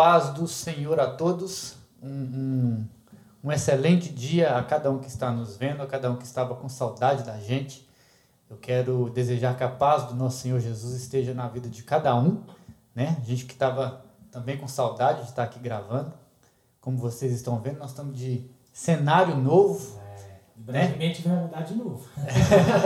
paz do Senhor a todos. Um, um, um, excelente dia a cada um que está nos vendo, a cada um que estava com saudade da gente. Eu quero desejar que a paz do nosso Senhor Jesus esteja na vida de cada um, né? A gente que estava também com saudade de estar aqui gravando. Como vocês estão vendo, nós estamos de cenário novo. É, brevemente né? vai mudar de novo.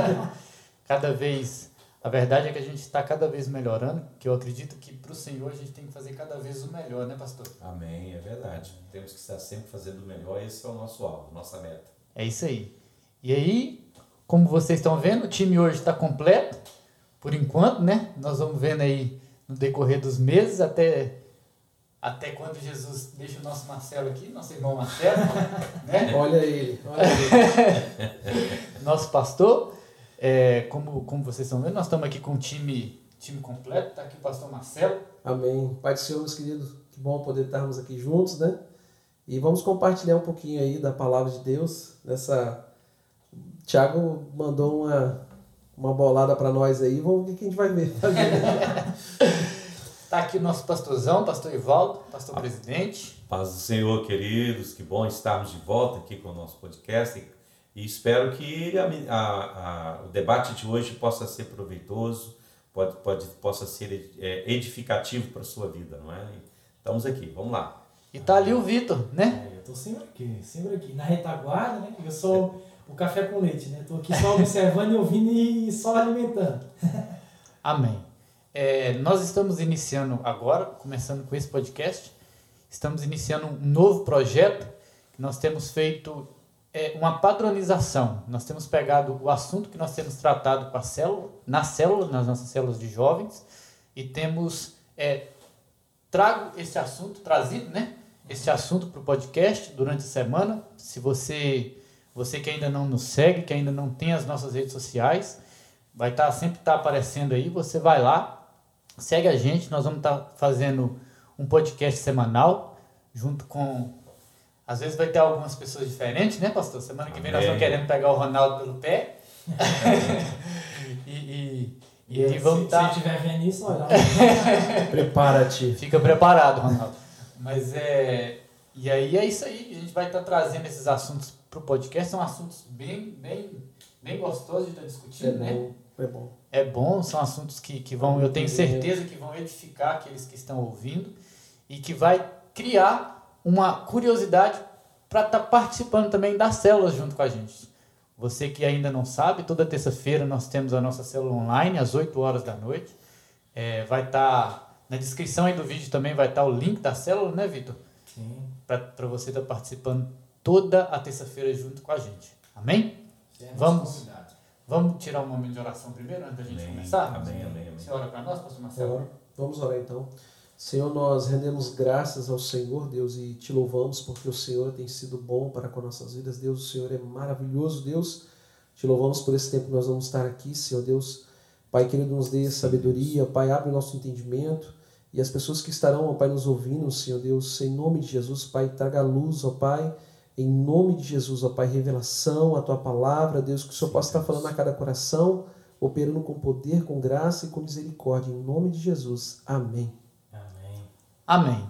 cada vez a verdade é que a gente está cada vez melhorando, que eu acredito que para o Senhor a gente tem que fazer cada vez o melhor, né, pastor? Amém, é verdade. Temos que estar sempre fazendo o melhor, esse é o nosso alvo, nossa meta. É isso aí. E aí, como vocês estão vendo, o time hoje está completo, por enquanto, né? Nós vamos vendo aí no decorrer dos meses, até, até quando Jesus deixa o nosso Marcelo aqui, nosso irmão Marcelo, né? Olha ele, olha ele. nosso pastor. É, como, como vocês estão vendo, nós estamos aqui com o time, time completo. Está aqui o pastor Marcelo. Amém. Pai do Senhor, meus queridos, que bom poder estarmos aqui juntos, né? E vamos compartilhar um pouquinho aí da palavra de Deus. Nessa. Tiago mandou uma, uma bolada para nós aí. Vamos ver o que a gente vai ver. Está aqui o nosso pastorzão, pastor Ivaldo, pastor presidente. Paz do Senhor, queridos. Que bom estarmos de volta aqui com o nosso podcast e espero que a, a, a, o debate de hoje possa ser proveitoso, pode, pode, possa ser é, edificativo para a sua vida, não é? Estamos aqui, vamos lá. E tá ali o Vitor, né? É, eu tô sempre aqui, sempre aqui, na retaguarda, né? Eu sou o café com leite, né? Tô aqui só observando e ouvindo e só alimentando. Amém. É, nós estamos iniciando agora, começando com esse podcast, estamos iniciando um novo projeto que nós temos feito é uma padronização. Nós temos pegado o assunto que nós temos tratado com a célula, na célula, nas nossas células de jovens, e temos é, trago esse assunto, trazido, né? Esse assunto para o podcast durante a semana. Se você, você que ainda não nos segue, que ainda não tem as nossas redes sociais, vai estar tá, sempre estar tá aparecendo aí. Você vai lá, segue a gente. Nós vamos estar tá fazendo um podcast semanal junto com às vezes vai ter algumas pessoas diferentes, né, pastor? Semana que vem nós estamos querendo pegar o Ronaldo pelo pé. e, e, e, e vamos estar. Se estiver vendo isso, olha. Prepara-te. Fica preparado, Ronaldo. Mas é. E aí é isso aí. A gente vai estar trazendo esses assuntos para o podcast. São assuntos bem, bem, bem gostosos de estar discutindo, é né? Bom, é bom. É bom, são assuntos que, que vão, eu tenho certeza que vão edificar aqueles que estão ouvindo e que vai criar uma curiosidade para estar tá participando também das células junto com a gente. Você que ainda não sabe, toda terça-feira nós temos a nossa célula online às 8 horas da noite. É, vai estar tá, na descrição aí do vídeo também vai estar tá o link da célula, né, Vitor? Sim. Para você estar tá participando toda a terça-feira junto com a gente. Amém? vamos, vamos tirar um momento de oração primeiro, antes da gente amém. começar? Amém, amém, amém. Você ora para nós, pastor Marcelo? Vamos orar então. Senhor, nós rendemos graças ao Senhor, Deus, e te louvamos porque o Senhor tem sido bom para com nossas vidas. Deus, o Senhor é maravilhoso, Deus. Te louvamos por esse tempo que nós vamos estar aqui, Senhor Deus. Pai querido, nos dê sabedoria, Pai, abre o nosso entendimento. E as pessoas que estarão, ó Pai, nos ouvindo, Senhor Deus, em nome de Jesus, Pai, traga luz, ó Pai, em nome de Jesus, ó Pai, revelação, a Tua palavra, Deus, que o Senhor possa estar falando a cada coração, operando com poder, com graça e com misericórdia, em nome de Jesus. Amém. Amém.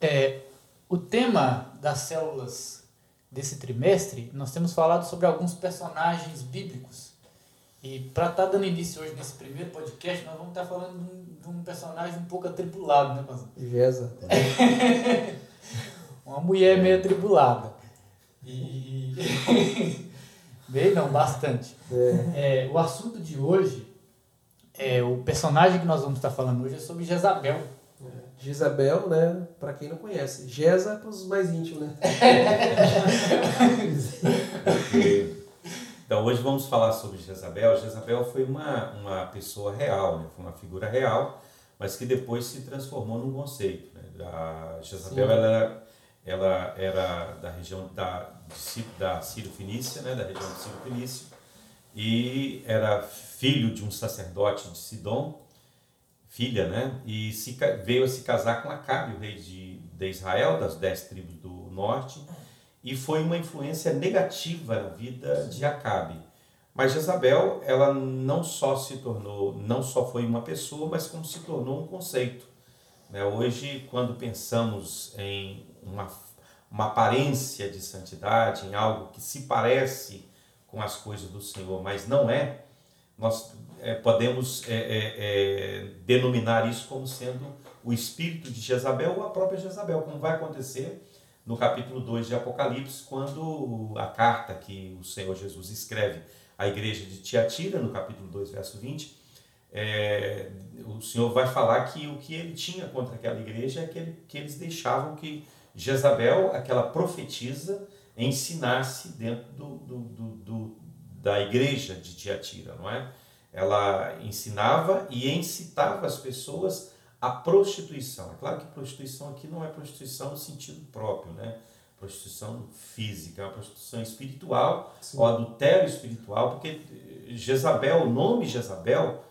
É, o tema das células desse trimestre, nós temos falado sobre alguns personagens bíblicos. E para estar tá dando início hoje nesse primeiro podcast, nós vamos estar tá falando de um, de um personagem um pouco atribulado, né, Pastor? Gesa. Uma mulher meio atribulada. E. Bem, não, bastante. É. É, o assunto de hoje, é, o personagem que nós vamos estar falando hoje é sobre Jezabel. Jezabel, né? Para quem não conhece. Jeza é para os mais íntimos, né? então hoje vamos falar sobre Jezabel. Jezabel foi uma, uma pessoa real, né? foi uma figura real, mas que depois se transformou num conceito. Né? A Jezabel ela era, ela era da região da, da Sírio Fenícia, né? da região de Sírio Fenícia, e era filho de um sacerdote de Sidom filha, né? E se, veio a se casar com Acabe, o rei de, de Israel, das dez tribos do norte, e foi uma influência negativa na vida de Acabe. Mas Jezabel, ela não só se tornou, não só foi uma pessoa, mas como se tornou um conceito. Né? Hoje, quando pensamos em uma, uma aparência de santidade, em algo que se parece com as coisas do Senhor, mas não é, nós é, podemos é, é, é, denominar isso como sendo o espírito de Jezabel ou a própria Jezabel, como vai acontecer no capítulo 2 de Apocalipse, quando a carta que o Senhor Jesus escreve à igreja de Tiatira, no capítulo 2, verso 20, é, o Senhor vai falar que o que ele tinha contra aquela igreja é que, ele, que eles deixavam que Jezabel, aquela profetisa, ensinasse dentro do, do, do, do da igreja de Tiatira, não é? Ela ensinava e incitava as pessoas à prostituição. É claro que prostituição aqui não é prostituição no sentido próprio, né? Prostituição física, é uma prostituição espiritual, Sim. ou adultério espiritual, porque Jezabel, o nome Jezabel,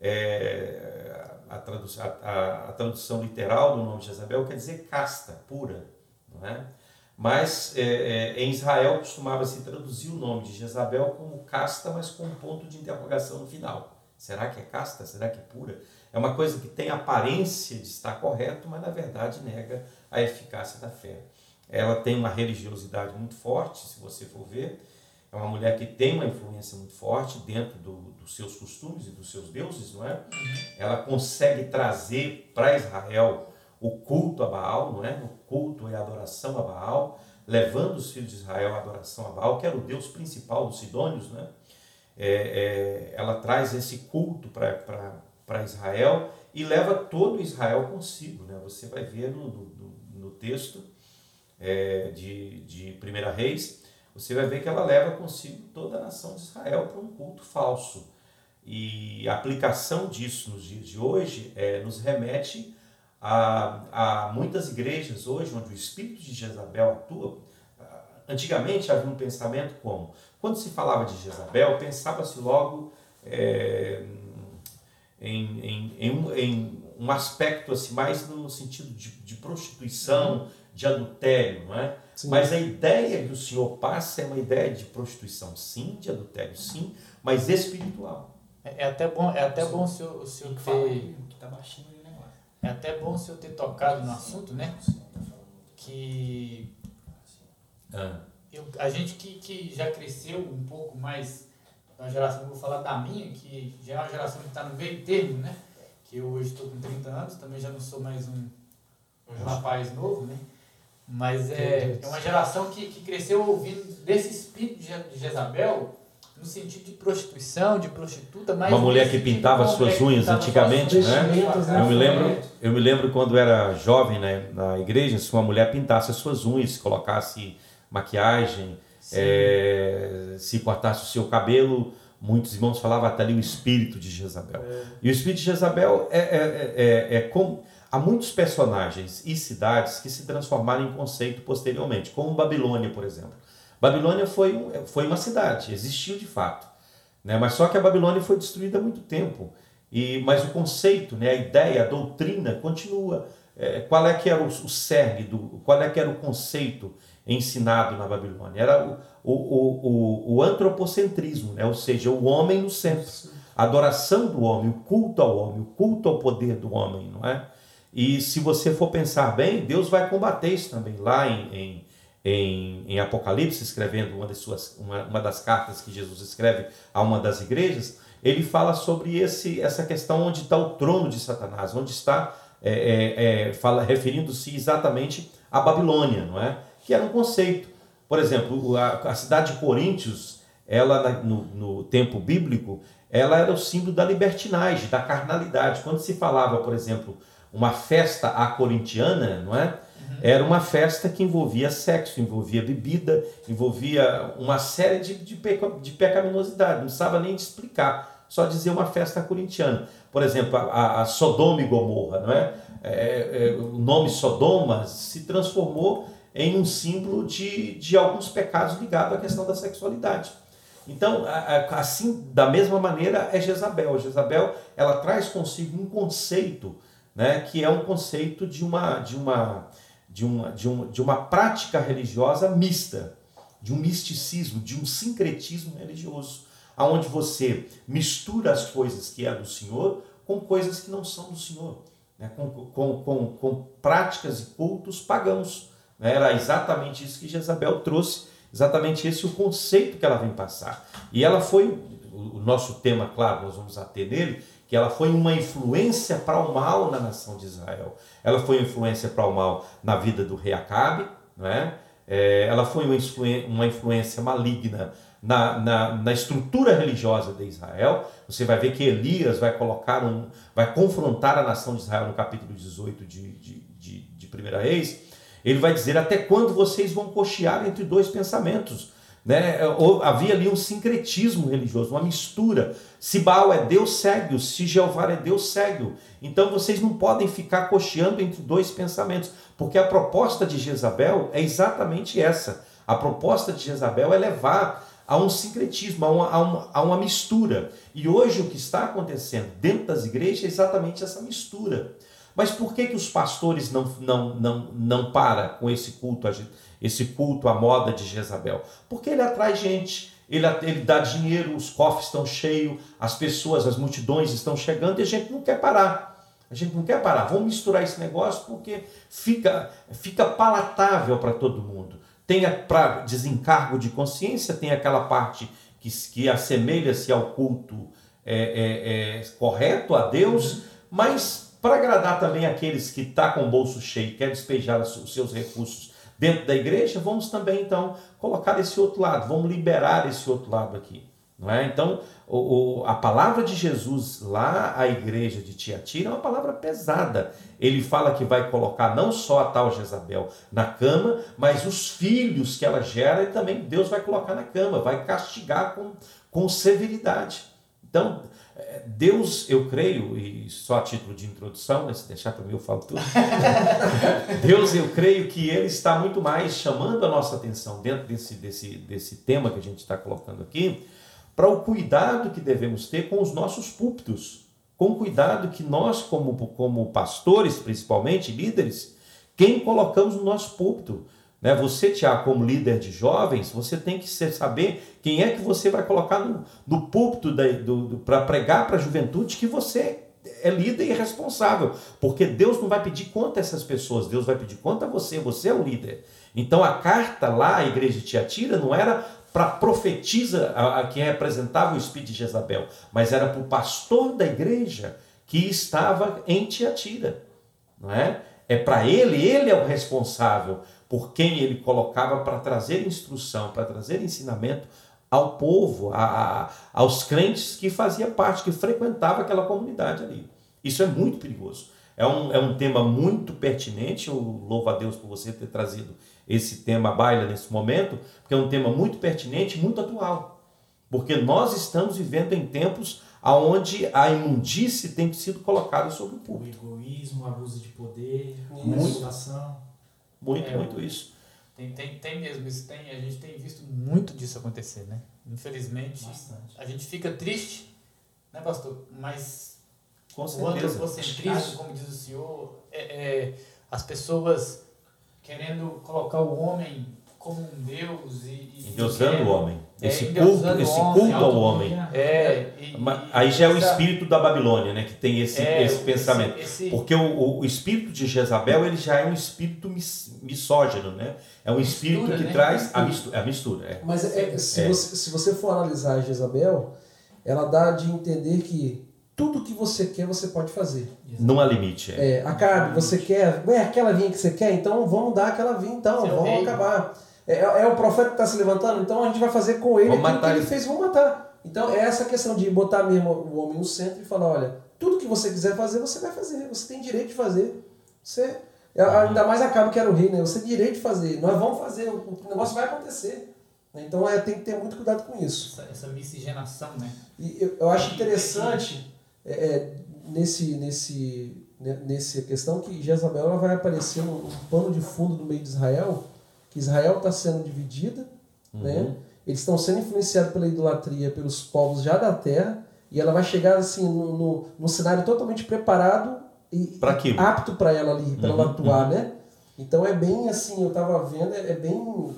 é, a, tradução, a, a, tradução literal do nome Jezabel quer dizer casta, pura, não é? Mas é, é, em Israel costumava se traduzir o nome de Jezabel como casta, mas com um ponto de interrogação no final. Será que é casta? Será que é pura? É uma coisa que tem aparência de estar correto, mas na verdade nega a eficácia da fé. Ela tem uma religiosidade muito forte, se você for ver. É uma mulher que tem uma influência muito forte dentro do, dos seus costumes e dos seus deuses, não é? Uhum. Ela consegue trazer para Israel o culto a Baal, não é? O culto e a adoração a Baal, levando os filhos de Israel à adoração a Baal, que era o deus principal dos sidônios, né? É, é, ela traz esse culto para Israel e leva todo Israel consigo, né? Você vai ver no, no, no texto é, de, de 1 Reis, você vai ver que ela leva consigo toda a nação de Israel para um culto falso. E a aplicação disso nos dias de hoje é, nos remete Há, há muitas igrejas hoje onde o espírito de Jezabel atua. Antigamente havia um pensamento como? Quando se falava de Jezabel, pensava-se logo é, em, em, em, um, em, um, aspecto assim, mais no sentido de, de prostituição, de adultério, não é? Sim. Mas a ideia que o Senhor passa é uma ideia de prostituição, sim, de adultério, sim, mas espiritual. É, é até bom, é até bom o senhor, o senhor ter. Que tá baixinho é até bom se eu ter tocado no assunto, né? Que ah. eu, a gente que, que já cresceu um pouco mais da geração, vou falar da minha, que já é uma geração que está no meio termo, né? Que eu hoje estou com 30 anos, também já não sou mais um, um rapaz novo, né? Mas é, é uma geração que, que cresceu ouvindo desse espírito de Jezabel no sentido de prostituição, de prostituta, mas uma mulher que pintava suas unhas antigamente, né? né? Eu me lembro, eu me lembro quando era jovem né, na igreja, se uma mulher pintasse as suas unhas, colocasse maquiagem, é, se cortasse o seu cabelo, muitos irmãos falavam até ali o espírito de Jezabel. É. E o espírito de Jezabel é, é, é, é como há muitos personagens e cidades que se transformaram em conceito posteriormente, como Babilônia, por exemplo. Babilônia foi, foi uma cidade, existiu de fato. Né? Mas só que a Babilônia foi destruída há muito tempo. E, mas o conceito, né, a ideia, a doutrina continua. É, qual é que era o, o cerne, do, qual é que era o conceito ensinado na Babilônia? Era o, o, o, o antropocentrismo, né? ou seja, o homem no centro. A adoração do homem, o culto ao homem, o culto ao poder do homem, não é? E se você for pensar bem, Deus vai combater isso também lá em, em em, em Apocalipse, escrevendo uma das, suas, uma, uma das cartas que Jesus escreve a uma das igrejas, ele fala sobre esse, essa questão onde está o trono de Satanás, onde está, é, é, é, fala referindo-se exatamente à Babilônia, não é? Que era um conceito. Por exemplo, a, a cidade de Coríntios, ela no, no tempo bíblico, ela era o símbolo da libertinagem, da carnalidade. Quando se falava, por exemplo, uma festa a corintiana, não é? Era uma festa que envolvia sexo, envolvia bebida, envolvia uma série de, de, de pecaminosidade, não precisava nem explicar, só dizer uma festa corintiana. Por exemplo, a, a Sodoma e Gomorra, não é? É, é? o nome Sodoma se transformou em um símbolo de, de alguns pecados ligados à questão da sexualidade. Então, assim, da mesma maneira, é Jezabel. Jezabel, ela traz consigo um conceito, né, que é um conceito de uma, de uma de uma, de, uma, de uma prática religiosa mista, de um misticismo, de um sincretismo religioso, aonde você mistura as coisas que é do Senhor com coisas que não são do Senhor. né, com, com, com, com práticas e cultos pagãos. Né? Era exatamente isso que Jezabel trouxe, exatamente esse o conceito que ela vem passar. E ela foi, o nosso tema, claro, nós vamos ater nele, que ela foi uma influência para o mal na nação de Israel. Ela foi uma influência para o mal na vida do rei Acabe, não é? Ela foi uma, uma influência maligna na, na, na, estrutura religiosa de Israel. Você vai ver que Elias vai colocar um, vai confrontar a nação de Israel no capítulo 18 de, de, de, de 1 Reis. Ele vai dizer: Até quando vocês vão cochear entre dois pensamentos? Né? Havia ali um sincretismo religioso, uma mistura. Se Baal é Deus, segue-o. Se Jeová é Deus, segue-o. Então vocês não podem ficar cocheando entre dois pensamentos, porque a proposta de Jezabel é exatamente essa. A proposta de Jezabel é levar a um sincretismo, a uma, a uma, a uma mistura. E hoje o que está acontecendo dentro das igrejas é exatamente essa mistura. Mas por que, que os pastores não, não, não, não param com esse culto, esse culto à moda de Jezabel? Porque ele atrai gente, ele, ele dá dinheiro, os cofres estão cheios, as pessoas, as multidões estão chegando e a gente não quer parar. A gente não quer parar. Vamos misturar esse negócio porque fica, fica palatável para todo mundo. Tem para desencargo de consciência, tem aquela parte que, que assemelha-se ao culto é, é, é, correto a Deus, mas para agradar também aqueles que tá com o bolso cheio quer despejar os seus recursos dentro da igreja, vamos também então colocar esse outro lado, vamos liberar esse outro lado aqui. Não é? Então, o, o, a palavra de Jesus lá à igreja de Tiatira é uma palavra pesada. Ele fala que vai colocar não só a tal Jezabel na cama, mas os filhos que ela gera e também Deus vai colocar na cama, vai castigar com, com severidade. Então, Deus, eu creio, e só a título de introdução, né, se deixar para mim eu falo tudo. Deus, eu creio que Ele está muito mais chamando a nossa atenção dentro desse, desse, desse tema que a gente está colocando aqui, para o cuidado que devemos ter com os nossos púlpitos, com o cuidado que nós, como, como pastores, principalmente líderes, quem colocamos no nosso púlpito. Né? Você, Tiago, como líder de jovens, você tem que saber quem é que você vai colocar no, no púlpito para pregar para a juventude que você é líder e responsável, porque Deus não vai pedir conta a essas pessoas, Deus vai pedir conta a você, você é o líder. Então a carta lá, a igreja de Tiatira, não era para profetiza a, a, que representava o espírito de Jezabel, mas era para o pastor da igreja que estava em Tiatira, não é? É para ele, ele é o responsável por quem ele colocava para trazer instrução, para trazer ensinamento ao povo, a, a, aos crentes que fazia parte, que frequentava aquela comunidade ali. Isso é muito perigoso. É um, é um tema muito pertinente. Eu louvo a Deus por você ter trazido esse tema à baila nesse momento, porque é um tema muito pertinente, muito atual. Porque nós estamos vivendo em tempos onde a imundície tem sido colocada sobre o público. O egoísmo, o abuso de poder, a manipulação. Muito, é, muito isso. Tem, tem, tem mesmo, isso tem, a gente tem visto muito disso acontecer, né? Infelizmente, Bastante. a gente fica triste, né, pastor? Mas Com certeza. o antropocentrismo, como diz o senhor, é, é as pessoas querendo colocar o homem como um deus e, endeusando o homem. É, esse é, culto, esse homem, culto ao homem. É, e, aí já é o espírito da Babilônia, né, que tem esse, é, esse pensamento. Esse, esse... Porque o, o espírito de Jezabel, ele já é um espírito mis, misógino, né? É um espírito mistura, que né? traz a mistura, a mistura é. Mas é, se, Você, se você for analisar Jezabel, ela dá de entender que tudo que você quer, você pode fazer. Não há limite. É, é Acabe, você quer. É aquela vinha que você quer, então vamos dar aquela vinha, então, Seu vamos rei. acabar. É, é, o profeta que está se levantando, então a gente vai fazer com ele vamos aquilo que ele fez, vamos matar. Então é essa questão de botar mesmo o homem no centro e falar: olha, tudo que você quiser fazer, você vai fazer. Você tem direito de fazer. Você. Ainda mais Acabe que era o rei, né? Você tem direito de fazer. Nós vamos fazer, o negócio vai acontecer. Então é, tem que ter muito cuidado com isso. Essa, essa miscigenação, né? E eu, eu acho interessante é, é, nesse, nesse, né, nessa questão que Jezabel ela vai aparecer um, um pano de fundo no meio de Israel, que Israel está sendo dividida, uhum. né? eles estão sendo influenciados pela idolatria pelos povos já da terra, e ela vai chegar assim no, no, no cenário totalmente preparado e pra apto para ela ali, para uhum, ela atuar, uhum. né? Então é bem assim, eu estava vendo, é, bem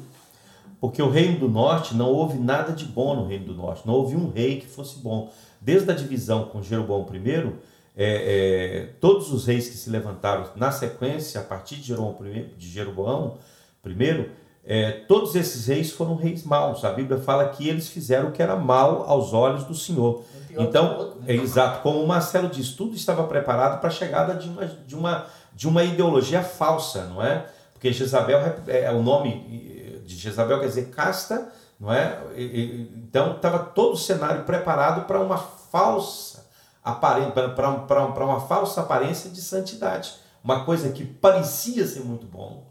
porque o reino do norte não houve nada de bom no reino do norte, não houve um rei que fosse bom desde a divisão com Jeroboão I, é, é, todos os reis que se levantaram na sequência, a partir de, Jeroboão, de Jeroboão primeiro, é, todos esses reis foram reis maus. A Bíblia fala que eles fizeram o que era mal aos olhos do Senhor. Então, é exato, como o Marcelo diz, tudo estava preparado para a chegada de uma, de, uma, de uma ideologia falsa, não é? Porque Jezabel é, é o nome de Jezabel quer dizer casta, não é? Então estava todo o cenário preparado para uma falsa aparência, para uma falsa aparência de santidade, uma coisa que parecia ser muito bom,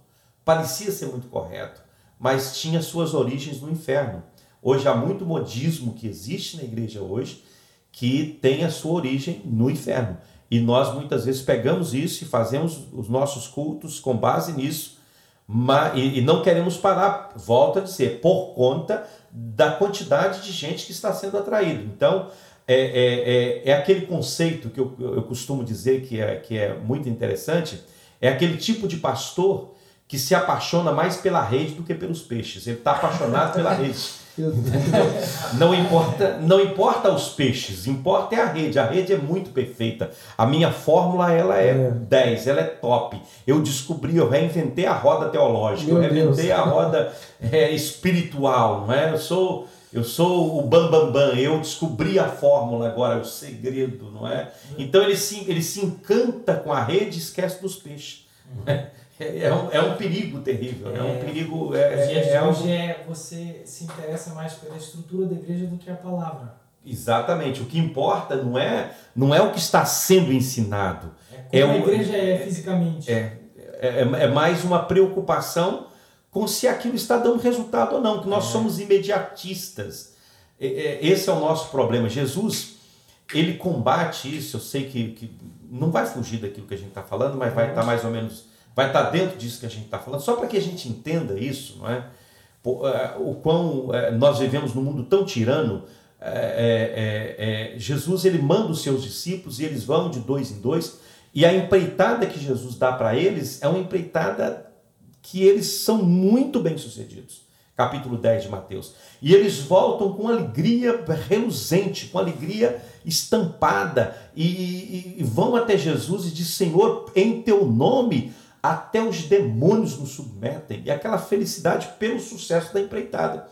parecia ser muito correto, mas tinha suas origens no inferno. Hoje há muito modismo que existe na igreja hoje que tem a sua origem no inferno. E nós muitas vezes pegamos isso e fazemos os nossos cultos com base nisso, mas, e, e não queremos parar, volta a dizer, por conta da quantidade de gente que está sendo atraído. Então, é, é, é, é aquele conceito que eu, eu costumo dizer que é, que é muito interessante, é aquele tipo de pastor que se apaixona mais pela rede do que pelos peixes. Ele está apaixonado pela rede. Não importa, não importa os peixes, importa é a rede. A rede é muito perfeita. A minha fórmula ela é, é. 10, ela é top. Eu descobri, eu reinventei a roda teológica, Meu eu reinventei Deus. a roda é, espiritual, não é? Eu sou eu sou o bambambam, bam, bam. eu descobri a fórmula agora, o segredo, não é? Então ele se, ele se encanta com a rede e esquece dos peixes. Uhum. É, é, um, é um perigo terrível, é, é um perigo. É, dias é hoje é você se interessa mais pela estrutura da igreja do que a palavra. Exatamente. O que importa não é, não é o que está sendo ensinado. É como é a igreja é fisicamente. É, é, é, mais uma preocupação com se aquilo está dando resultado ou não, que nós é. somos imediatistas. Esse é o nosso problema. Jesus, ele combate isso. Eu sei que, que não vai fugir daquilo que a gente está falando, mas vai estar tá mais ou menos vai estar dentro disso que a gente está falando, só para que a gente entenda isso, não é? é o quão é, nós vivemos num mundo tão tirano. É, é, é, Jesus ele manda os seus discípulos e eles vão de dois em dois, e a empreitada que Jesus dá para eles é uma empreitada que eles são muito bem sucedidos. Capítulo 10 de Mateus. E eles voltam com alegria reluzente, com alegria estampada, e, e, e vão até Jesus e diz: Senhor, em teu nome até os demônios nos submetem, e aquela felicidade pelo sucesso da empreitada.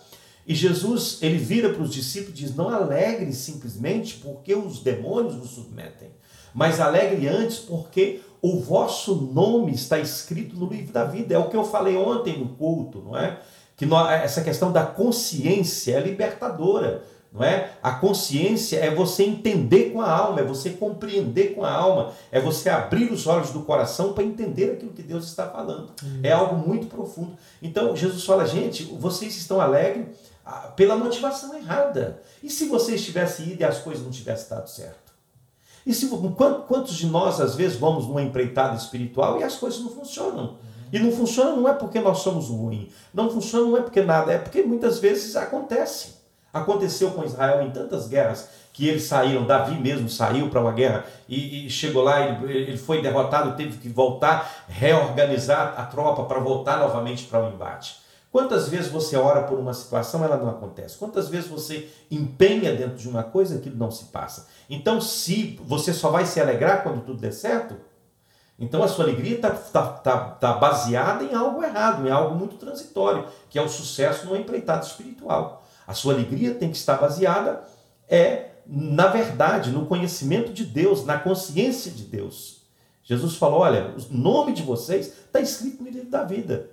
E Jesus, ele vira para os discípulos e diz: Não alegre simplesmente porque os demônios nos submetem, mas alegre antes porque o vosso nome está escrito no livro da vida. É o que eu falei ontem no culto, não é? Que essa questão da consciência é libertadora não é? A consciência é você entender com a alma, é você compreender com a alma, é você abrir os olhos do coração para entender aquilo que Deus está falando. Hum. É algo muito profundo. Então, Jesus fala, gente, vocês estão alegres ah, pela motivação errada. E se vocês tivessem ido e as coisas não tivessem dado certo? E se, quantos de nós, às vezes, vamos numa empreitada espiritual e as coisas não funcionam? E não funciona não é porque nós somos ruins, não funciona não é porque nada, é porque muitas vezes acontece. Aconteceu com Israel em tantas guerras que eles saíram, Davi mesmo saiu para uma guerra e, e chegou lá, ele, ele, foi derrotado, teve que voltar, reorganizar a tropa para voltar novamente para o embate. Quantas vezes você ora por uma situação, ela não acontece? Quantas vezes você empenha dentro de uma coisa, aquilo não se passa? Então, se você só vai se alegrar quando tudo der certo, então a sua alegria está tá, tá, tá baseada em algo errado, em algo muito transitório, que é o sucesso no empreitado espiritual. A sua alegria tem que estar baseada é na verdade, no conhecimento de Deus, na consciência de Deus. Jesus falou: olha, o nome de vocês está escrito no livro da vida.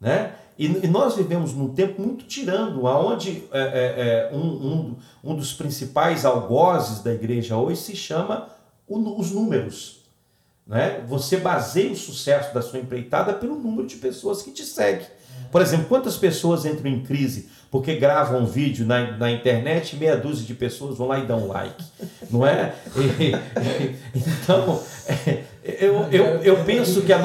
Né? E, e nós vivemos num tempo muito tirando, onde é, é, é, um, um, um, dos principais algozes da igreja hoje se chama o, os números. Né? Você baseia o sucesso da sua empreitada pelo número de pessoas que te seguem. Por exemplo, quantas pessoas entram em crise porque gravam um vídeo na, na internet e meia dúzia de pessoas vão lá e dão um like, não é? E, e, então, é, eu, eu, eu penso que a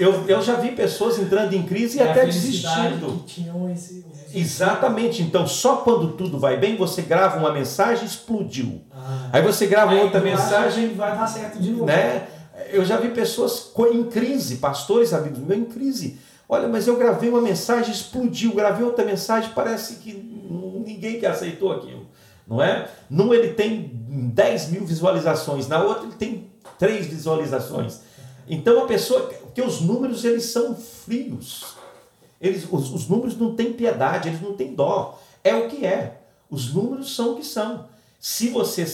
eu, eu já vi pessoas entrando em crise e é até desistindo. Esse, Exatamente. Então, só quando tudo vai bem, você grava uma mensagem explodiu. Ah. Aí você grava Aí outra mensagem. Vai dar certo de novo. Né? Eu já vi pessoas em crise, pastores, amigos meus, em crise Olha, mas eu gravei uma mensagem, explodiu, gravei outra mensagem, parece que ninguém que aceitou aquilo. não é? Num ele tem 10 mil visualizações, na outra ele tem 3 visualizações. Então a pessoa, porque os números eles são frios, eles, os, os números não têm piedade, eles não têm dó, é o que é. Os números são o que são. Se você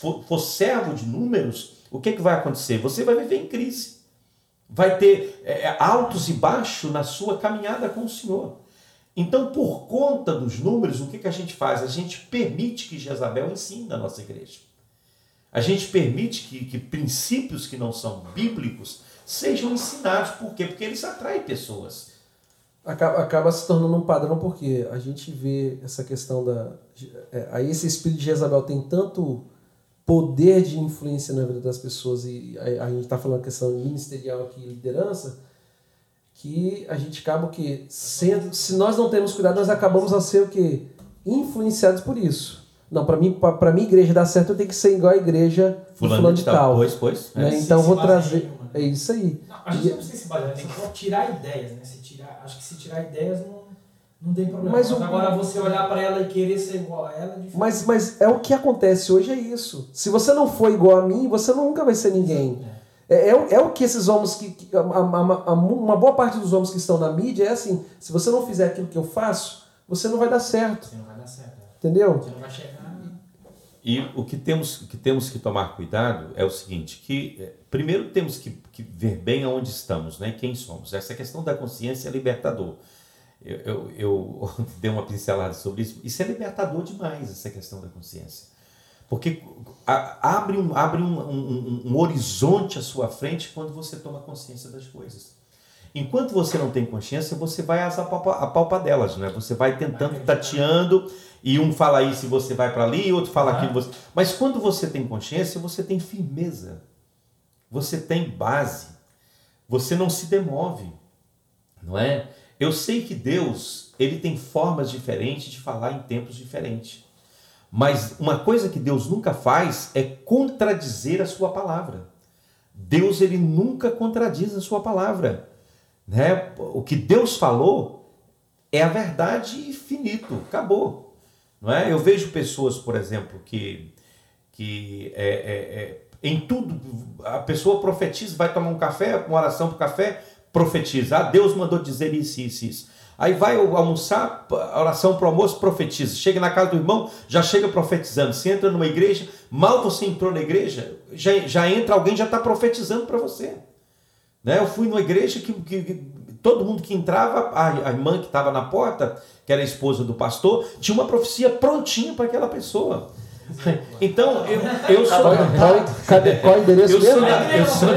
for, for servo de números, o que, que vai acontecer? Você vai viver em crise. Vai ter é, altos e baixos na sua caminhada com o Senhor. Então, por conta dos números, o que, que a gente faz? A gente permite que Jezabel ensine na nossa igreja. A gente permite que, que princípios que não são bíblicos sejam ensinados. Por quê? Porque eles atraem pessoas. Acaba, acaba se tornando um padrão porque a gente vê essa questão da. É, aí esse espírito de Jezabel tem tanto poder de influência na vida das pessoas, e a, a gente está falando questão ministerial aqui, liderança que a gente acaba o quê? Sendo, se nós não temos cuidado, nós acabamos a ser o quê? Influenciados por isso. Não, para mim, para minha igreja dar certo, eu tenho que ser igual a igreja fulano, fulano de tal. tal. Pois, pois. Né? É. Então vou trazer. É isso aí. Não, a gente não precisa se basear, tem que tirar ideias, né? Se tirar, acho que se tirar ideias não, não tem problema. Mas, mas agora você olhar para ela e querer ser igual a ela é difícil. Mas, mas é o que acontece hoje, é isso. Se você não for igual a mim, você nunca vai ser ninguém. É. É, é, o que esses homens que. que a, a, a, uma boa parte dos homens que estão na mídia é assim: se você não fizer aquilo que eu faço, você não vai dar certo. Você não vai dar certo. É. Entendeu? Você não vai chegar. E o que temos, o que, temos que tomar cuidado é o seguinte: que é, primeiro temos que, que ver bem aonde estamos, né? quem somos. Essa questão da consciência é libertador. Eu, eu, eu dei uma pincelada sobre isso. Isso é libertador demais, essa questão da consciência. Porque abre, um, abre um, um, um, horizonte à sua frente quando você toma consciência das coisas. Enquanto você não tem consciência, você vai às apalpadelas, né? Você vai tentando, tateando, e um fala isso e você vai para ali, e outro fala aquilo. Você... Mas quando você tem consciência, você tem firmeza, você tem base, você não se demove, não é? Eu sei que Deus, ele tem formas diferentes de falar em tempos diferentes. Mas uma coisa que Deus nunca faz é contradizer a sua palavra. Deus ele nunca contradiz a sua palavra, né? O que Deus falou é a verdade finito, acabou, não é? Eu vejo pessoas, por exemplo, que que é, é, é, em tudo a pessoa profetiza, vai tomar um café, uma oração para o café, profetiza. Ah, Deus mandou dizer isso, isso, isso. Aí vai almoçar, oração para o almoço, profetiza. Chega na casa do irmão, já chega profetizando. Você entra numa igreja, mal você entrou na igreja, já, já entra alguém já está profetizando para você. Né? Eu fui numa igreja que, que, que todo mundo que entrava, a, a irmã que estava na porta, que era a esposa do pastor, tinha uma profecia prontinha para aquela pessoa. Então, eu, eu sou. Qual, qual, qual endereço eu mesmo? Sou da, eu sou,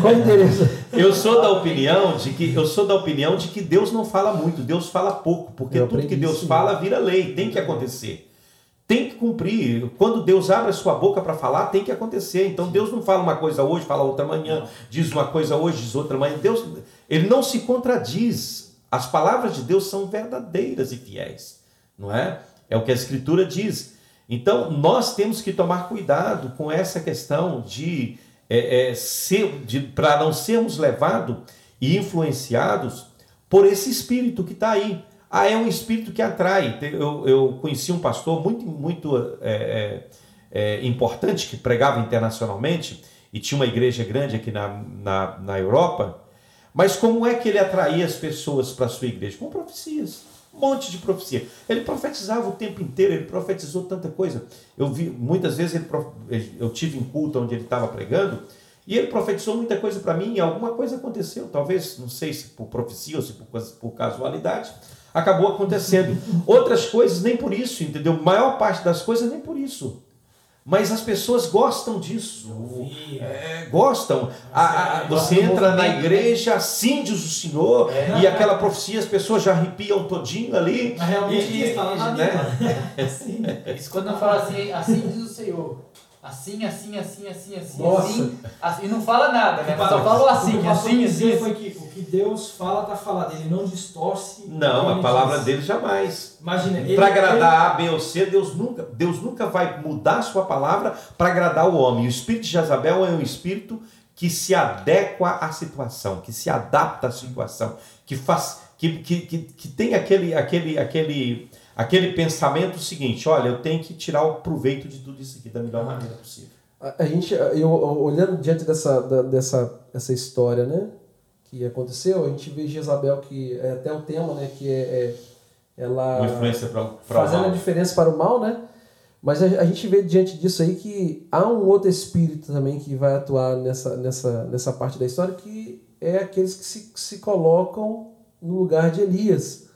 qual endereço? Eu sou da opinião de que eu sou da opinião de que Deus não fala muito, Deus fala pouco, porque tudo que Deus fala vira lei, tem que acontecer. Tem que cumprir. Quando Deus abre a sua boca para falar, tem que acontecer. Então Deus não fala uma coisa hoje, fala outra amanhã, diz uma coisa hoje, diz outra amanhã. Deus, ele não se contradiz. As palavras de Deus são verdadeiras e fiéis, não é? É o que a escritura diz. Então, nós temos que tomar cuidado com essa questão de, é, é, de para não sermos levados e influenciados por esse espírito que está aí. Ah, é um espírito que atrai. Eu, eu conheci um pastor muito, muito é, é, é importante que pregava internacionalmente e tinha uma igreja grande aqui na, na, na Europa. Mas como é que ele atraía as pessoas para a sua igreja? Com profecias monte de profecia. Ele profetizava o tempo inteiro, ele profetizou tanta coisa. Eu vi, muitas vezes, ele, eu tive em culto onde ele estava pregando, e ele profetizou muita coisa para mim, e alguma coisa aconteceu, talvez, não sei se por profecia ou se por, por casualidade, acabou acontecendo. Outras coisas, nem por isso, entendeu? Maior parte das coisas, nem por isso. Mas as pessoas gostam disso. É, gostam. A, a, você entra na igreja, assim diz o Senhor, é. e aquela profecia, as pessoas já arrepiam todinho ali. Mas realmente e, está lá né? Assim. Isso quando eu falo assim, assim diz o Senhor. Assim, assim, assim, assim, assim, Nossa. assim, assim. E não fala nada, né? Só fala assim, assim, assim. Foi que o que Deus fala, tá falado. Ele não distorce. Não, a palavra diz. dele jamais. Imagina. Para agradar ele... A, B ou C, Deus nunca, Deus nunca vai mudar a sua palavra para agradar o homem. O espírito de Jezabel é um espírito que se adequa à situação, que se adapta à situação, que faz, que, que, que, que tem aquele, aquele, aquele aquele pensamento seguinte: olha, eu tenho que tirar o proveito de tudo isso aqui da melhor maneira possível. A, a gente, eu, olhando diante dessa, da, dessa essa história, né, que aconteceu, a gente vê Jezabel, que é até o tema, né, que é, é ela. Influência para Fazendo a diferença para o mal, né? Mas a, a, gente vê diante disso aí que há um outro espírito também que vai atuar nessa, nessa, nessa parte da história, que é aqueles que se, que se colocam no lugar de Elias.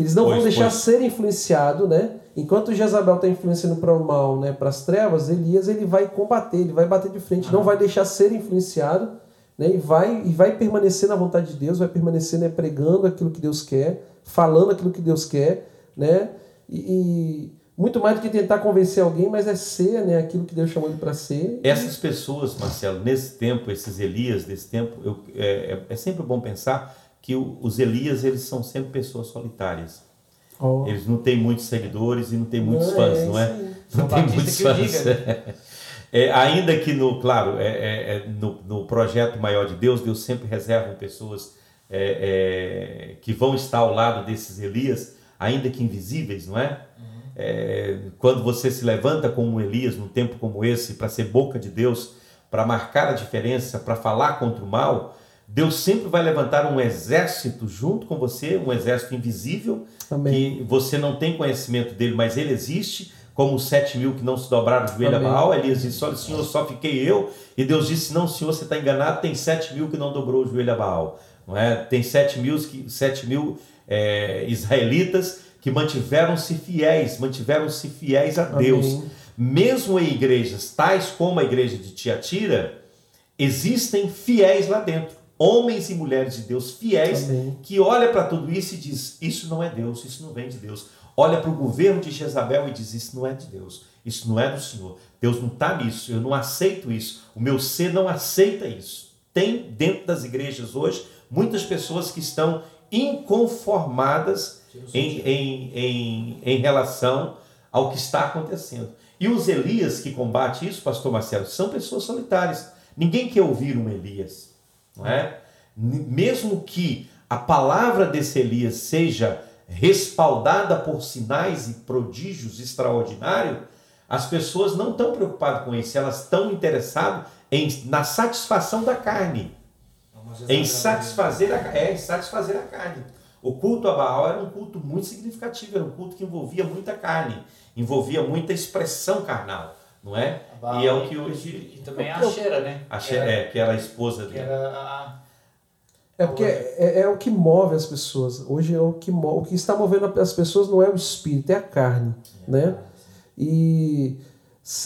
Que eles não pois, vão deixar pois. ser influenciado, né? Enquanto Jezabel está influenciando para o mal, né, para as trevas, Elias ele vai combater, ele vai bater de frente, ah. não vai deixar ser influenciado, né, e vai e vai permanecer na vontade de Deus, vai permanecer né, pregando aquilo que Deus quer, falando aquilo que Deus quer, né? E, e muito mais do que tentar convencer alguém, mas é ser, né, aquilo que Deus chamou ele para ser. Essas pessoas, Marcelo, nesse tempo, esses Elias desse tempo, eu, é, é, é sempre bom pensar que os Elias eles são sempre pessoas solitárias. Oh. Eles não têm muitos seguidores e não têm muitos não, fãs, é, não é? Sim. Não tem muitos fãs. Diga, né? é, ainda que no, claro, é, é, é, no, no, projeto maior de Deus, Deus sempre reserva pessoas é, que vão estar ao lado desses Elias, ainda que invisíveis, não é? Uhum. quando você se levanta como Elias num tempo como esse para ser boca de Deus, para marcar a diferença, para falar contra o mal, Deus sempre vai levantar um exército junto com você, um exército invisível, Amém. que você não tem conhecimento dele, mas ele existe, como os sete mil que não se dobraram o joelho a Baal. Elias disse: Olha, Senhor, só fiquei eu. E Deus disse: Não, Senhor, você está enganado, tem sete mil que não dobrou o joelho a Baal. Não é? Tem sete mil, sete mil é, israelitas que mantiveram-se fiéis, mantiveram-se fiéis a Deus. Amém. Mesmo em igrejas tais como a igreja de Tiatira, existem fiéis lá dentro homens e mulheres de Deus fiéis Amém. que olha para tudo isso e diz: Isso não é Deus, isso não vem de Deus. Olha para o governo de Jezabel e diz: Isso não é de Deus, isso não é do Senhor. Deus não está nisso, eu não aceito isso, o meu ser não aceita isso. Tem dentro das igrejas hoje muitas pessoas que estão inconformadas em, em, em, em relação ao que está acontecendo. E os Elias que combatem isso, pastor Marcelo, são pessoas solitárias. Ninguém quer ouvir um Elias não é? Mesmo que a palavra desse Elias seja respaldada por sinais e prodígios extraordinários, as pessoas não estão preocupadas com isso, elas estão interessadas em, na satisfação da carne, em satisfazer a, é, satisfazer a carne. O culto a Baal era um culto muito significativo, era um culto que envolvia muita carne, envolvia muita expressão carnal não é? e é o que hoje. E, também a Xera, né? A Xera, é, que era a esposa dele. A... É porque é, é, o que move as pessoas. Hoje é o que move, o que está movendo as pessoas não é o espírito, é a carne, é, né? E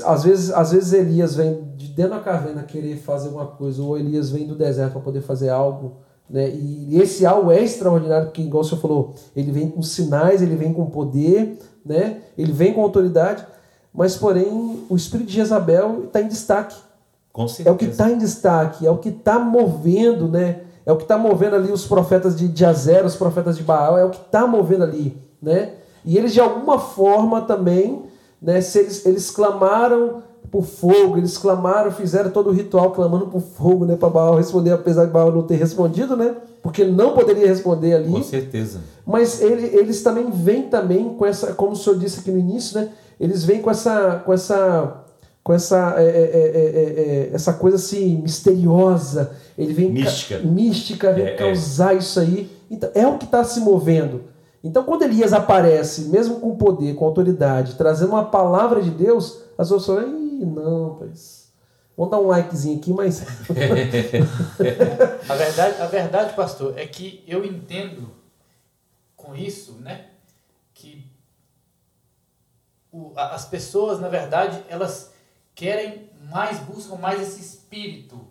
às vezes, às vezes Elias vem de dentro da caverna querer fazer uma coisa, ou Elias vem do deserto para poder fazer algo, né? E esse algo é extraordinário, porque igual o senhor falou, ele vem com sinais, ele vem com poder, né? Ele vem com autoridade, mas porém o espírito de Jezabel está em destaque. Com certeza. É o que está em destaque, é o que está movendo, né? É o que está movendo ali os profetas de, de Azer, os profetas de Baal, é o que está movendo ali, né? E eles de alguma forma também, né? Se eles, eles clamaram por fogo, eles clamaram, fizeram todo o ritual clamando por fogo, né? Para Baal responder, apesar de Baal não ter respondido, né? Porque ele não poderia responder ali. Com certeza. Mas ele, eles também vêm também com essa, como o senhor disse aqui no início, né? Eles vêm com essa com essa com essa é, é, é, essa coisa assim misteriosa ele vem mística mística vem causar isso aí então é o que está se movendo então quando Elias aparece mesmo com poder com autoridade trazendo uma palavra de Deus as pessoas falam Ih, não pois Vamos dar um likezinho aqui, mas. a, verdade, a verdade, pastor, é que eu entendo com isso, né? Que o, as pessoas, na verdade, elas querem mais, buscam mais esse espírito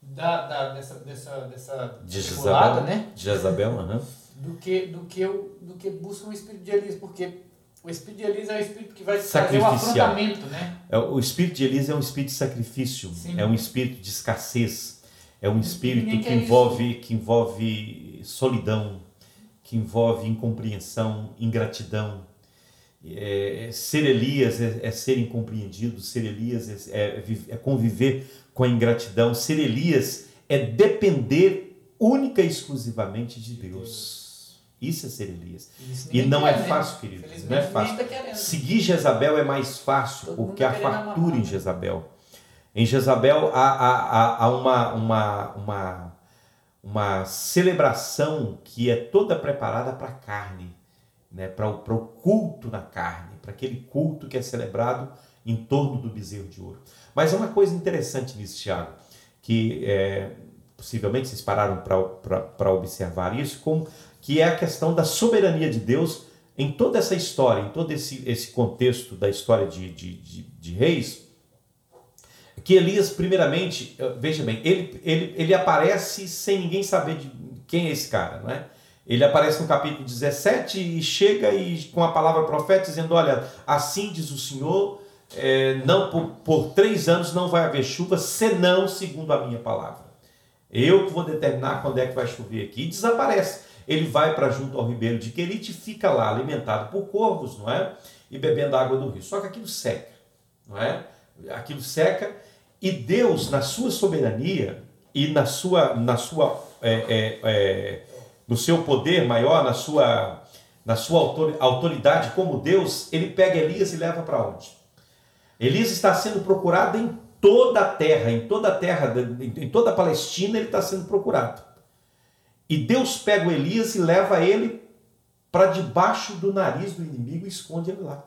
da, da, dessa, dessa, dessa de Jezabel, né? De Jezabel, uhum. do, que, do, que eu, do que buscam o espírito de Elias, porque o espírito de Elias é o espírito que vai fazer o afrontamento, né? É, o espírito de Elias é um espírito de sacrifício, Sim. é um espírito de escassez, é um espírito que envolve, que envolve solidão, que envolve incompreensão, ingratidão, é, ser Elias é, é, ser incompreendido, ser Elias é, é, é, conviver com a ingratidão, ser Elias é depender única e exclusivamente de Deus. Isso é ser Elias. E não é fácil, querido. Não é fácil. Tá Seguir Jezabel é mais fácil, Todo porque há tá fartura em Jezabel. Em Jezabel há, há, há uma, uma, uma, uma celebração que é toda preparada para a carne, né? para o, o culto na carne, para aquele culto que é celebrado em torno do bezerro de ouro. Mas é uma coisa interessante nisso, Tiago, que é, possivelmente vocês pararam para observar isso, como, que é a questão da soberania de Deus em toda essa história, em todo esse, esse contexto da história de, de, de, de reis, que Elias, primeiramente, eh, veja bem, ele, ele, ele aparece sem ninguém saber de quem é esse cara, não é? Ele aparece no capítulo 17 e chega e com a palavra profeta dizendo: Olha, assim diz o Senhor, é, não por, por, três anos não vai haver chuva, senão segundo a minha palavra. Eu que vou determinar quando é que vai chover aqui. E desaparece. Ele vai para junto ao ribeiro de Querite fica lá alimentado por corvos, não é? E bebendo água do rio. Só que aquilo seca, não é? Aquilo seca e Deus, na sua soberania e na sua, na sua, é, é, é, no seu poder maior, na sua, na sua autoridade como Deus, ele pega Elias e leva para onde? Elias está sendo procurado em toda a terra, em toda a terra, em toda a Palestina, ele está sendo procurado. E Deus pega o Elias e leva ele para debaixo do nariz do inimigo e esconde ele lá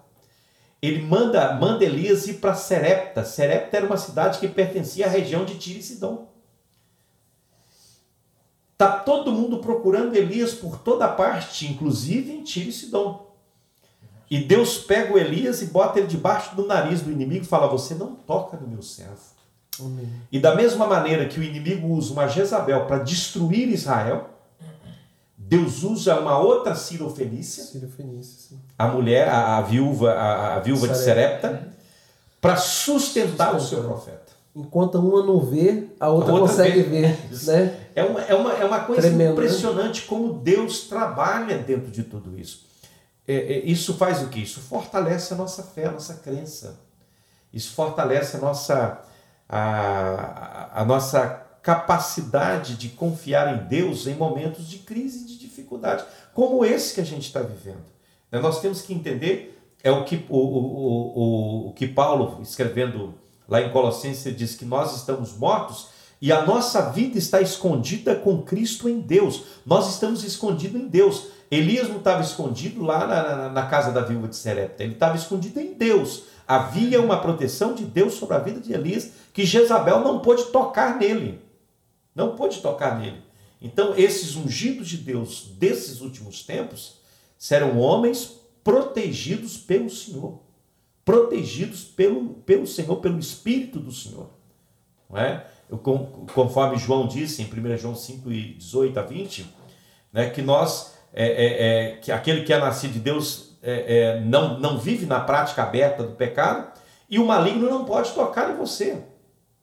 ele manda, manda Elias ir para Serepta. Serepta era uma cidade que pertencia à região de Tiro e Sidom. Está todo mundo procurando Elias por toda parte, inclusive em Tiro e Sidom. E Deus pega o Elias e bota ele debaixo do nariz do inimigo e fala: Você não toca no meu servo. Amém. E da mesma maneira que o inimigo usa uma Jezabel para destruir Israel, Deus usa uma outra Cirofenícia, Cirofenícia a mulher, a, a viúva, a, a viúva de Serepta, para sustentar o seu profeta. Enquanto uma não vê, a outra, a outra consegue vê. ver. Né? É, uma, é, uma, é uma coisa Tremendo, né? impressionante né? como Deus trabalha dentro de tudo isso. É, é, isso faz o que? Isso fortalece a nossa fé, a nossa crença. Isso fortalece a nossa, a, a nossa capacidade de confiar em Deus em momentos de crise e de dificuldade, como esse que a gente está vivendo. Né, nós temos que entender, é o que, o, o, o, o que Paulo, escrevendo lá em Colossenses, diz que nós estamos mortos e a nossa vida está escondida com Cristo em Deus. Nós estamos escondidos em Deus. Elias não estava escondido lá na, na, na casa da viúva de Serepta, ele estava escondido em Deus. Havia uma proteção de Deus sobre a vida de Elias que Jezabel não pôde tocar nele. Não pôde tocar nele. Então, esses ungidos de Deus desses últimos tempos serão homens protegidos pelo Senhor. Protegidos pelo, pelo Senhor, pelo Espírito do Senhor. Não é? Eu, conforme João disse em 1 João 5, 18 a 20, né, que nós, é, é, é, que aquele que é nascido de Deus é, é, não, não vive na prática aberta do pecado, e o maligno não pode tocar em você.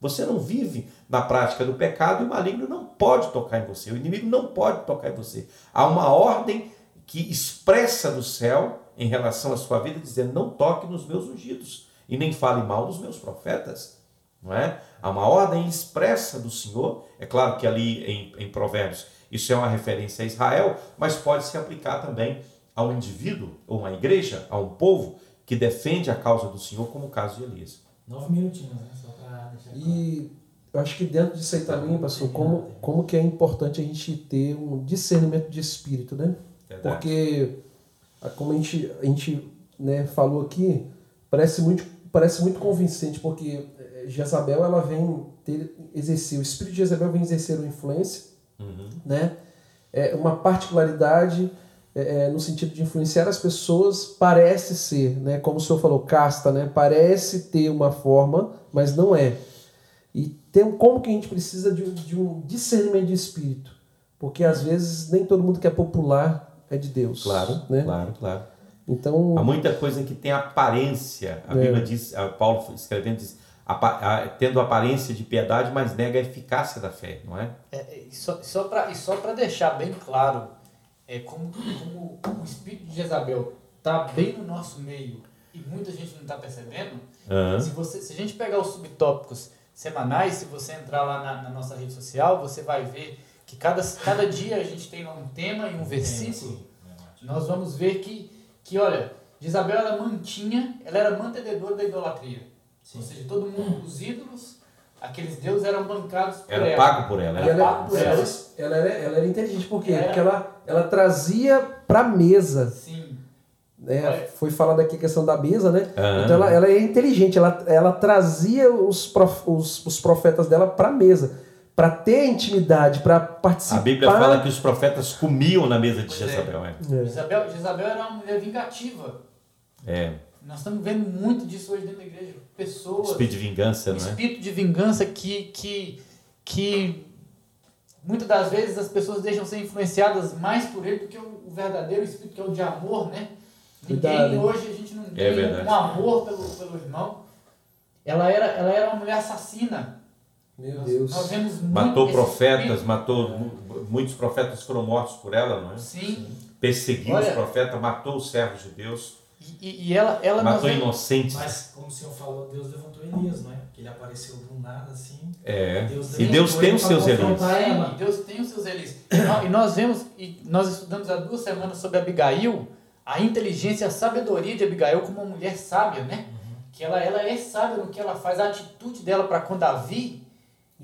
Você não vive na prática do pecado e o maligno não pode tocar em você, o inimigo não pode tocar em você. Há uma ordem que expressa do céu em relação à sua vida, dizendo: não toque nos meus ungidos e nem fale mal dos meus profetas. Não é? Há uma ordem expressa do Senhor, é claro que ali em, em Provérbios isso é uma referência a Israel, mas pode se aplicar também ao indivíduo, ou uma igreja, a um povo que defende a causa do Senhor, como o caso de Elias. Nove minutinhos, né? Só para deixar E eu acho que dentro disso aí também, pastor, como, como que é importante a gente ter um discernimento de espírito, né? Verdade. Porque, como a gente, a gente né, falou aqui, parece muito, parece muito convincente, porque eh, Jezabel ela vem ter, exercer, o espírito de Jezabel vem exercer uma influência, uhum. né? É uma particularidade é, no sentido de influenciar as pessoas, parece ser, né, como o senhor falou, casta, né, parece ter uma forma, mas não é. E tem, como que a gente precisa de, de um discernimento de espírito? Porque às vezes nem todo mundo que é popular é de Deus. Claro, né? claro, claro. Então, Há muita coisa que tem aparência. A é. Bíblia diz, Paulo escrevendo diz, tendo aparência de piedade, mas nega a eficácia da fé, não é? é e só, só para deixar bem claro, é como, como o espírito de Jezabel está bem no nosso meio e muita gente não está percebendo, uhum. se, você, se a gente pegar os subtópicos semanais, se você entrar lá na, na, nossa rede social, você vai ver que cada, cada dia a gente tem um tema e um versículo nós vamos ver que, que olha, Isabel ela mantinha, ela era mantenedora da idolatria. Sim. Ou seja, todo mundo, os ídolos, aqueles deuses eram bancados por era ela. Pago por ela. Era, era pago por ela. Ela, era, ela era inteligente, por quê? Era... Porque ela, ela trazia para mesa. Sim. Né? Foi falado aqui a questão da mesa, né? Ah. Então ela, ela é inteligente, ela, ela trazia os, prof, os, os profetas dela para a mesa para ter intimidade, para participar. A Bíblia fala que os profetas comiam na mesa de Jezabel. É. É. Jezabel, Jezabel era uma mulher vingativa. É. Nós estamos vendo muito disso hoje dentro da igreja. Pessoas. Espírito de vingança, um não é? Espírito de vingança que, que, que muitas das vezes as pessoas deixam ser influenciadas mais por ele do que o, verdadeiro espírito, que é o de amor, né? Ninguém hoje a gente não é tem é um amor pelo, pelo irmão. Ela era, ela era uma mulher assassina. Meu nós, Deus. Nós vemos matou profetas, matou muitos profetas foram mortos por ela, não é? Sim. Perseguiu Olha, os profetas, matou os servos de Deus. E, e ela, ela matou inocentes. Mas como o Senhor falou, Deus levantou Elias, não é? Que ele apareceu do nada assim. É. Deus e Deus tem os seus Elias. Sim, Deus tem os seus Elias. E nós vemos e nós estudamos há duas semanas sobre Abigail, a inteligência, a sabedoria de Abigail como uma mulher sábia, né? Uhum. Que ela, ela é sábia no que ela faz, a atitude dela para com Davi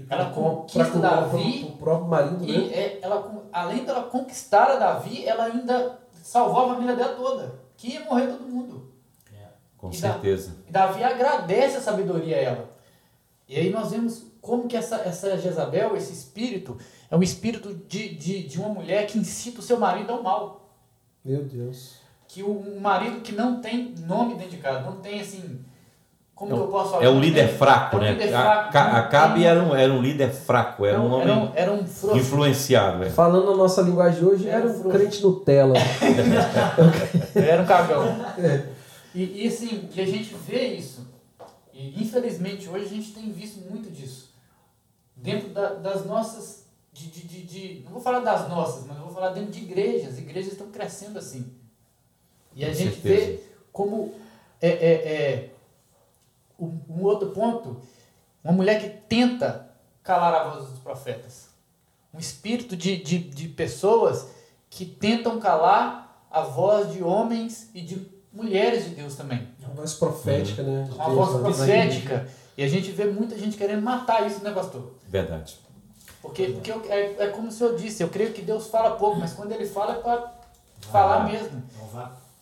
ela conquista Davi. O próprio marido, e né? é, ela, além dela conquistar a Davi, ela ainda salvou a família dela toda. Que ia morrer todo mundo. É, com e certeza. Da, e Davi agradece a sabedoria a ela. E aí nós vemos como que essa, essa Jezabel, esse espírito, é um espírito de, de, de uma mulher que incita o seu marido ao mal. Meu Deus. Que o, um marido que não tem nome dentro de casa, não tem assim como é, eu posso falar? É um líder fraco, é um né? Líder fraco, a, Acabe era um, era um líder fraco, era um homem era um, era um influenciado. É. Falando a nossa linguagem hoje, era, era um crente Nutella. era um cagão. É. E, e assim, e a gente vê isso. E infelizmente hoje a gente tem visto muito disso. Dentro da, das nossas. De, de, de, de, não vou falar das nossas, mas vou falar dentro de igrejas. As igrejas estão crescendo assim. E a Com gente certeza. vê como. É, é, é, um, um outro ponto, uma mulher que tenta calar a voz dos profetas. Um espírito de, de, de pessoas que tentam calar a voz de homens e de mulheres de Deus também. Uma voz profética, uhum. né? De uma voz profética. E a gente vê muita gente querendo matar isso, né, pastor? Verdade. Porque, porque eu, é, é como o senhor disse, eu creio que Deus fala pouco, mas quando ele fala é para falar mesmo.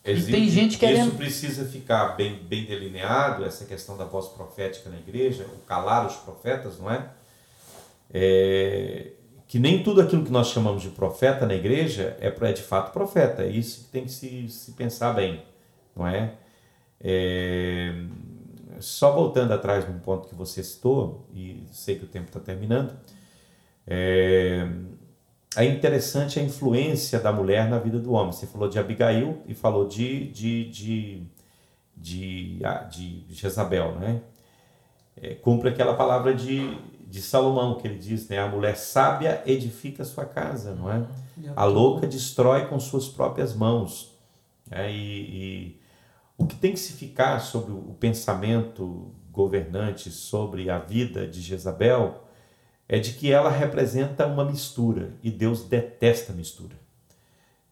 Existe, e tem gente querendo... Isso precisa ficar bem, bem delineado, essa questão da voz profética na igreja, o calar os profetas, não é? é? Que nem tudo aquilo que nós chamamos de profeta na igreja é, é de fato profeta. É isso que tem que se, se pensar bem, não é? é? Só voltando atrás num ponto que você citou, e sei que o tempo está terminando, é, é interessante a influência da mulher na vida do homem. Você falou de Abigail e falou de, de, de, de, ah, de Jezabel, né? É, cumpre aquela palavra de, de Salomão, que ele diz, né? A mulher sábia edifica sua casa, não é? A louca destrói com suas próprias mãos. É, e, e o que tem que se ficar sobre o pensamento governante sobre a vida de Jezabel é de que ela representa uma mistura e Deus detesta mistura.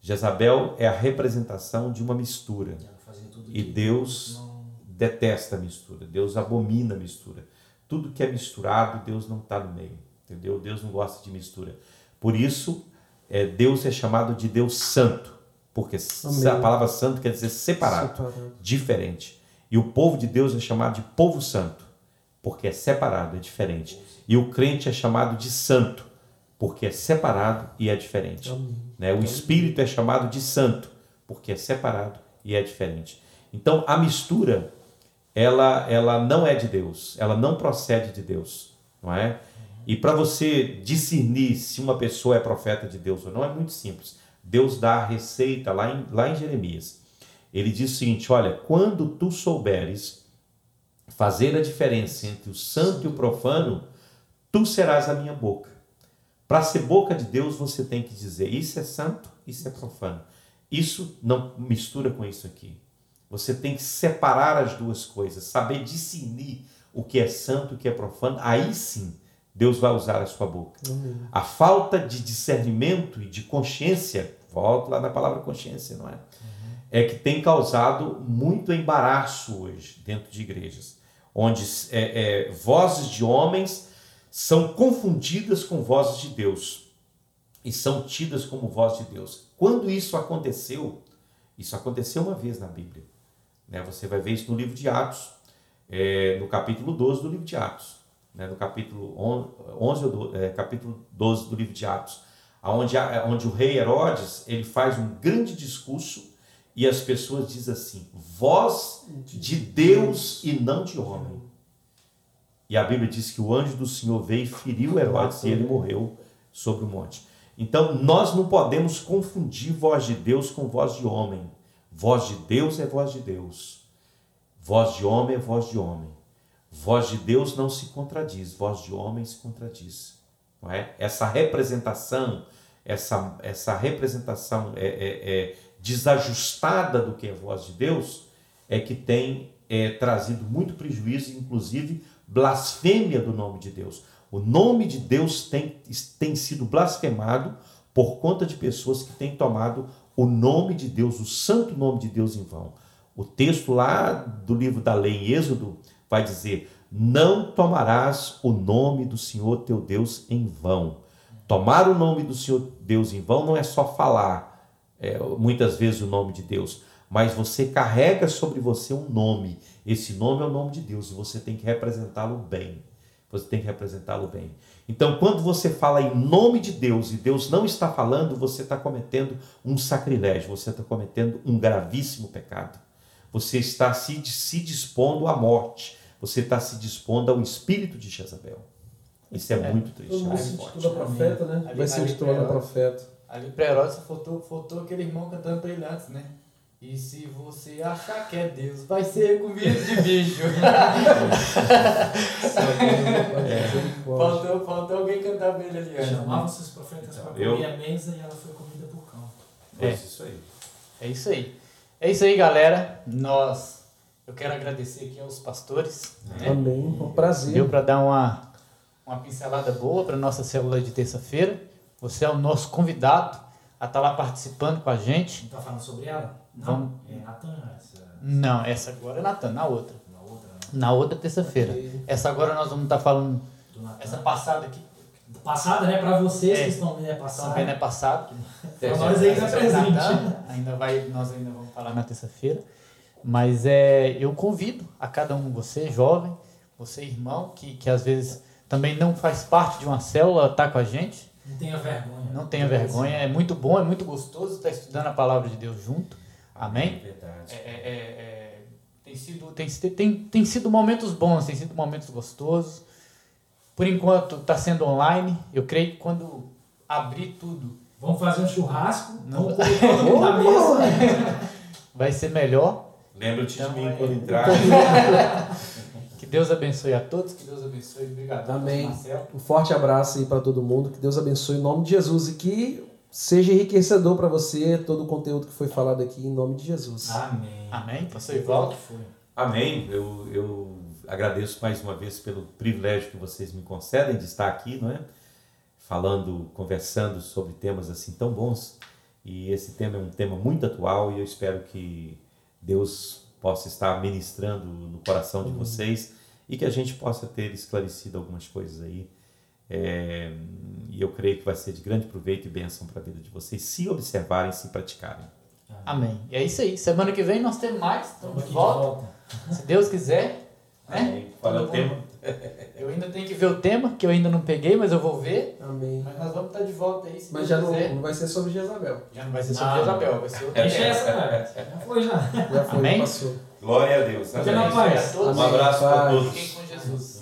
Jezabel é a representação de uma mistura e Deus não... detesta a mistura, Deus abomina a mistura. Tudo que é misturado, Deus não está no meio, entendeu? Deus não gosta de mistura. Por isso, é, Deus é chamado de Deus Santo, porque Amém. a palavra santo quer dizer separado, separado, diferente. E o povo de Deus é chamado de povo santo, porque é separado, é diferente. E o crente é chamado de santo, porque é separado e é diferente. Né? O espírito é chamado de santo, porque é separado e é diferente. Então, a mistura, ela, ela não é de Deus, ela não procede de Deus, não é? E para você discernir se uma pessoa é profeta de Deus ou não, é muito simples. Deus dá a receita lá em, lá em Jeremias. Ele diz o seguinte: olha, quando tu souberes fazer a diferença entre o santo e o profano, tu serás a minha boca. Para ser boca de Deus, você tem que dizer: isso é santo, isso é profano. Isso não mistura com isso aqui. Você tem que separar as duas coisas, saber discernir o que é santo e o que é profano. Aí sim, Deus vai usar a sua boca. A falta de discernimento e de consciência volto lá na palavra consciência, não é? Uhum. É que tem causado muito embaraço hoje dentro de igrejas, onde é, é, vozes de homens são confundidas com vozes de Deus e são tidas como voz de Deus. Quando isso aconteceu, isso aconteceu uma vez na Bíblia. Né? Você vai ver isso no livro de Atos, é, no capítulo 12 do livro de Atos. Né? No capítulo 11, é, capítulo 12 do livro de Atos, onde, onde o rei Herodes ele faz um grande discurso e as pessoas dizem assim: voz de Deus e não de homem. E a Bíblia diz que o anjo do Senhor veio e feriu Herodes e ele morreu sobre o monte. Então, nós não podemos confundir voz de Deus com voz de homem. Voz de Deus é voz de Deus. Voz de homem é voz de homem. Voz de Deus não se contradiz, voz de homem se contradiz. Não é? Essa representação, essa, essa representação é, é, é desajustada do que é voz de Deus, é que tem é, trazido muito prejuízo, inclusive blasfêmia do nome de Deus. O nome de Deus tem, tem sido blasfemado por conta de pessoas que têm tomado o nome de Deus, o santo nome de Deus em vão. O texto lá do livro da lei em Êxodo vai dizer: Não tomarás o nome do Senhor teu Deus em vão. Tomar o nome do Senhor Deus em vão não é só falar é, muitas vezes o nome de Deus, mas você carrega sobre você um nome. Esse nome é o nome de Deus e você tem que representá-lo bem você tem que representá-lo bem. Então, quando você fala em nome de Deus e Deus não está falando, você está cometendo um sacrilégio, você está cometendo um gravíssimo pecado. Você está se, se dispondo à morte, você está se dispondo ao espírito de Jezabel. Isso é, é muito triste. Todo mundo se intitula profeta, né? Ali, Vai se intitulando profeta. Ali para Herodes faltou, faltou aquele irmão cantando para ele antes, né? E se você achar que é Deus, vai ser comida de bicho. é. faltou, faltou alguém cantar bem ali. Chamava seus profetas para comer a mesa e ela foi comida por cão. É. é isso aí. É isso aí. É isso aí, galera. Nós, eu quero agradecer aqui aos pastores. Né? Amém. Um prazer. Deu para dar uma, uma pincelada boa para nossa célula de terça-feira. Você é o nosso convidado a estar tá lá participando com a gente. Está falando sobre ela? Não, Vamos... é Natan. Essa... Não, essa agora é Natan, na outra. Na outra, né? Na outra terça-feira. Okay. Essa agora nós vamos estar tá falando. Essa passada aqui. Passada, né? Para vocês é, que estão vendo é passada. Estão vendo é passado. Para nós ainda é presente. Natan, ainda vai, nós ainda vamos falar na terça-feira. Mas é, eu convido a cada um, você jovem, você irmão, que, que às vezes também não faz parte de uma célula, está com a gente não tenha vergonha. Não tenha vergonha. É muito bom, é muito gostoso estar estudando a palavra de Deus junto. Amém? É verdade. É, é, é, tem, sido, tem, tem, tem sido momentos bons, tem sido momentos gostosos. Por enquanto está sendo online. Eu creio que quando abrir tudo. Vamos fazer um churrasco. Não... Vamos todo mundo na mesa. Vai ser melhor. Lembra-te então, de mim quando entrar. Deus abençoe a todos, que Deus abençoe. Obrigado. Amém. Um forte abraço aí para todo mundo, que Deus abençoe em nome de Jesus e que seja enriquecedor para você todo o conteúdo que foi falado aqui em nome de Jesus. Amém. Amém. Pastor Ivaldo. Amém. Eu, eu agradeço mais uma vez pelo privilégio que vocês me concedem de estar aqui, não é? Falando, conversando sobre temas assim tão bons. E esse tema é um tema muito atual e eu espero que Deus possa estar ministrando no coração de uhum. vocês e que a gente possa ter esclarecido algumas coisas aí. É, e eu creio que vai ser de grande proveito e bênção para a vida de vocês, se observarem, se praticarem. Amém. E é isso aí. Semana que vem nós temos mais. Estamos de volta. volta. Se Deus quiser. Né? Qual é o tema? Eu ainda tenho que ver o tema, que eu ainda não peguei, mas eu vou ver. Amém. Mas nós vamos estar de volta aí. mas já não, não, vai ser sobre Jezabel. Já não vai ser sobre ah, Jezabel, vai ser outra. Deixa essa, cara. Já foi já. Já foi, Amém? passou. Glória a Deus. Amém. Um abraço para todos.